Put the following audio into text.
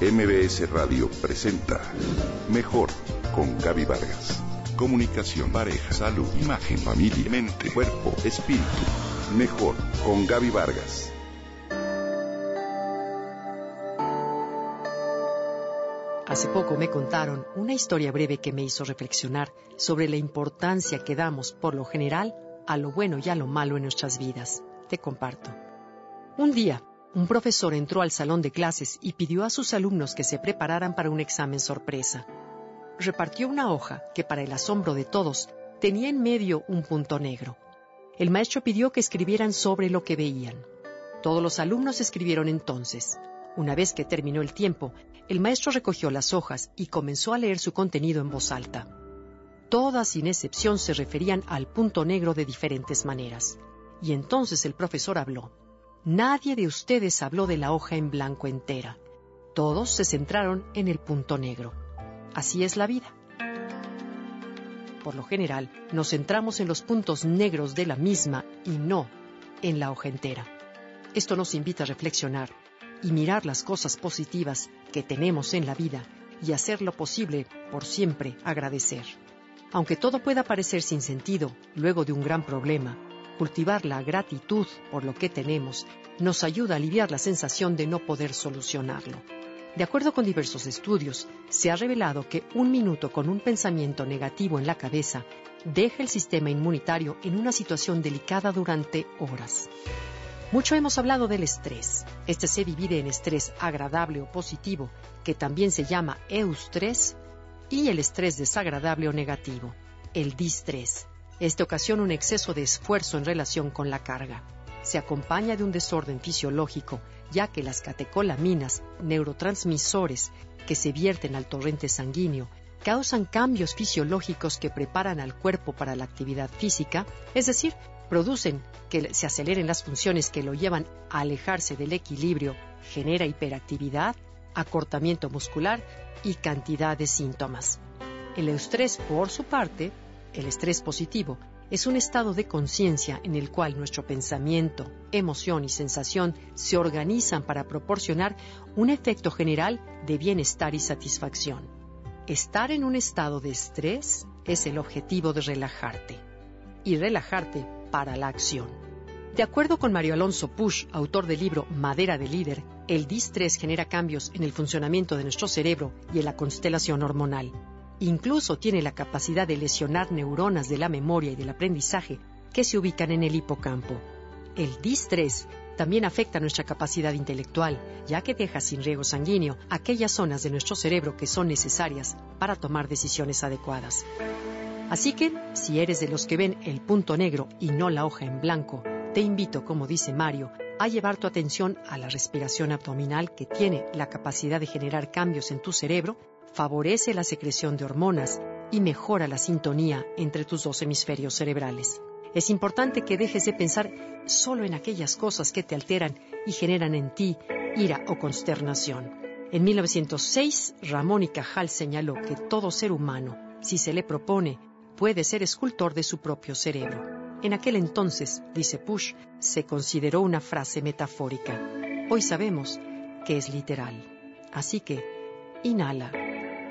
MBS Radio presenta Mejor con Gaby Vargas. Comunicación, pareja, salud, imagen, familia, mente, cuerpo, espíritu. Mejor con Gaby Vargas. Hace poco me contaron una historia breve que me hizo reflexionar sobre la importancia que damos, por lo general, a lo bueno y a lo malo en nuestras vidas. Te comparto. Un día, un profesor entró al salón de clases y pidió a sus alumnos que se prepararan para un examen sorpresa. Repartió una hoja que, para el asombro de todos, tenía en medio un punto negro. El maestro pidió que escribieran sobre lo que veían. Todos los alumnos escribieron entonces. Una vez que terminó el tiempo, el maestro recogió las hojas y comenzó a leer su contenido en voz alta. Todas sin excepción se referían al punto negro de diferentes maneras. Y entonces el profesor habló. Nadie de ustedes habló de la hoja en blanco entera. Todos se centraron en el punto negro. Así es la vida. Por lo general, nos centramos en los puntos negros de la misma y no en la hoja entera. Esto nos invita a reflexionar y mirar las cosas positivas que tenemos en la vida y hacer lo posible por siempre agradecer. Aunque todo pueda parecer sin sentido luego de un gran problema, cultivar la gratitud por lo que tenemos nos ayuda a aliviar la sensación de no poder solucionarlo. De acuerdo con diversos estudios, se ha revelado que un minuto con un pensamiento negativo en la cabeza deja el sistema inmunitario en una situación delicada durante horas. Mucho hemos hablado del estrés. Este se divide en estrés agradable o positivo, que también se llama eustrés, y el estrés desagradable o negativo, el distrés. Este ocasiona un exceso de esfuerzo en relación con la carga. Se acompaña de un desorden fisiológico, ya que las catecolaminas, neurotransmisores que se vierten al torrente sanguíneo, causan cambios fisiológicos que preparan al cuerpo para la actividad física, es decir, producen que se aceleren las funciones que lo llevan a alejarse del equilibrio, genera hiperactividad, acortamiento muscular y cantidad de síntomas. El estrés, por su parte, el estrés positivo es un estado de conciencia en el cual nuestro pensamiento, emoción y sensación se organizan para proporcionar un efecto general de bienestar y satisfacción. Estar en un estado de estrés es el objetivo de relajarte y relajarte para la acción. De acuerdo con Mario Alonso Push, autor del libro Madera de Líder, el distrés genera cambios en el funcionamiento de nuestro cerebro y en la constelación hormonal. Incluso tiene la capacidad de lesionar neuronas de la memoria y del aprendizaje que se ubican en el hipocampo. El distrés también afecta nuestra capacidad intelectual, ya que deja sin riego sanguíneo aquellas zonas de nuestro cerebro que son necesarias para tomar decisiones adecuadas. Así que, si eres de los que ven el punto negro y no la hoja en blanco, te invito, como dice Mario, a llevar tu atención a la respiración abdominal que tiene la capacidad de generar cambios en tu cerebro favorece la secreción de hormonas y mejora la sintonía entre tus dos hemisferios cerebrales. Es importante que dejes de pensar solo en aquellas cosas que te alteran y generan en ti ira o consternación. En 1906, Ramón y Cajal señaló que todo ser humano, si se le propone, puede ser escultor de su propio cerebro. En aquel entonces, dice Push, se consideró una frase metafórica. Hoy sabemos que es literal. Así que, inhala